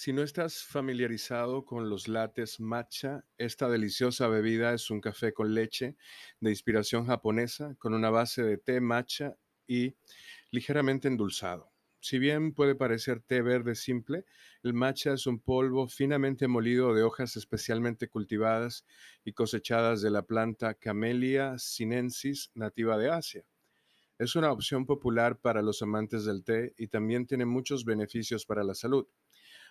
Si no estás familiarizado con los lates matcha, esta deliciosa bebida es un café con leche de inspiración japonesa con una base de té matcha y ligeramente endulzado. Si bien puede parecer té verde simple, el matcha es un polvo finamente molido de hojas especialmente cultivadas y cosechadas de la planta Camellia sinensis nativa de Asia. Es una opción popular para los amantes del té y también tiene muchos beneficios para la salud.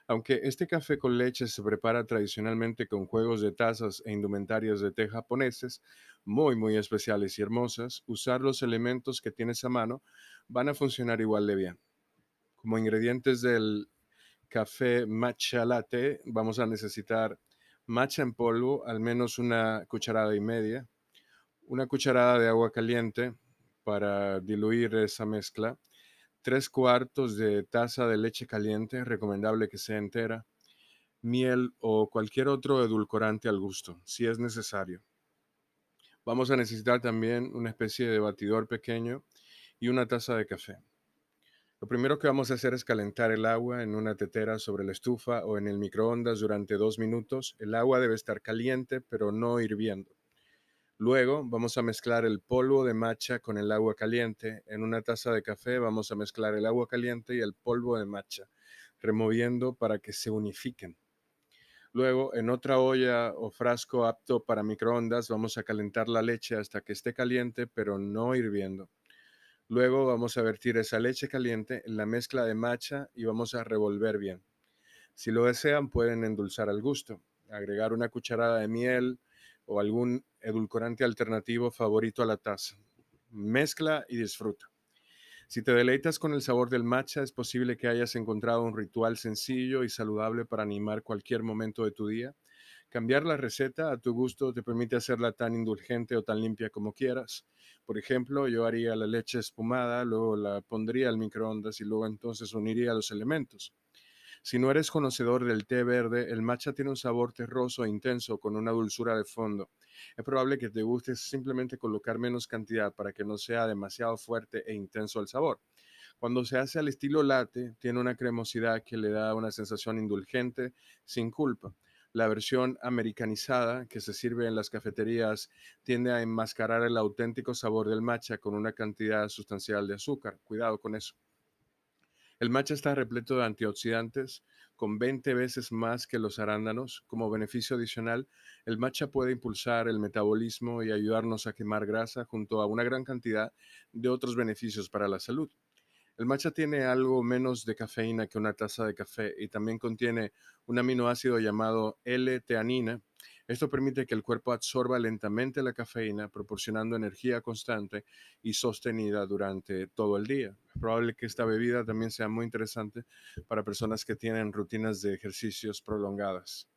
Aunque este café con leche se prepara tradicionalmente con juegos de tazas e indumentarias de té japoneses, muy muy especiales y hermosas, usar los elementos que tienes a mano van a funcionar igual de bien. Como ingredientes del café matcha latte vamos a necesitar matcha en polvo, al menos una cucharada y media, una cucharada de agua caliente para diluir esa mezcla, tres cuartos de taza de leche caliente, recomendable que sea entera, miel o cualquier otro edulcorante al gusto, si es necesario. Vamos a necesitar también una especie de batidor pequeño y una taza de café. Lo primero que vamos a hacer es calentar el agua en una tetera sobre la estufa o en el microondas durante dos minutos. El agua debe estar caliente, pero no hirviendo. Luego vamos a mezclar el polvo de matcha con el agua caliente. En una taza de café vamos a mezclar el agua caliente y el polvo de matcha, removiendo para que se unifiquen. Luego, en otra olla o frasco apto para microondas, vamos a calentar la leche hasta que esté caliente, pero no hirviendo. Luego vamos a vertir esa leche caliente en la mezcla de matcha y vamos a revolver bien. Si lo desean, pueden endulzar al gusto, agregar una cucharada de miel, o algún edulcorante alternativo favorito a la taza. Mezcla y disfruta. Si te deleitas con el sabor del matcha, es posible que hayas encontrado un ritual sencillo y saludable para animar cualquier momento de tu día. Cambiar la receta a tu gusto te permite hacerla tan indulgente o tan limpia como quieras. Por ejemplo, yo haría la leche espumada, luego la pondría al microondas y luego entonces uniría los elementos. Si no eres conocedor del té verde, el matcha tiene un sabor terroso e intenso con una dulzura de fondo. Es probable que te guste simplemente colocar menos cantidad para que no sea demasiado fuerte e intenso el sabor. Cuando se hace al estilo latte, tiene una cremosidad que le da una sensación indulgente, sin culpa. La versión americanizada que se sirve en las cafeterías tiende a enmascarar el auténtico sabor del matcha con una cantidad sustancial de azúcar. Cuidado con eso. El matcha está repleto de antioxidantes, con 20 veces más que los arándanos. Como beneficio adicional, el matcha puede impulsar el metabolismo y ayudarnos a quemar grasa junto a una gran cantidad de otros beneficios para la salud. El matcha tiene algo menos de cafeína que una taza de café y también contiene un aminoácido llamado L-teanina, esto permite que el cuerpo absorba lentamente la cafeína, proporcionando energía constante y sostenida durante todo el día. Es probable que esta bebida también sea muy interesante para personas que tienen rutinas de ejercicios prolongadas.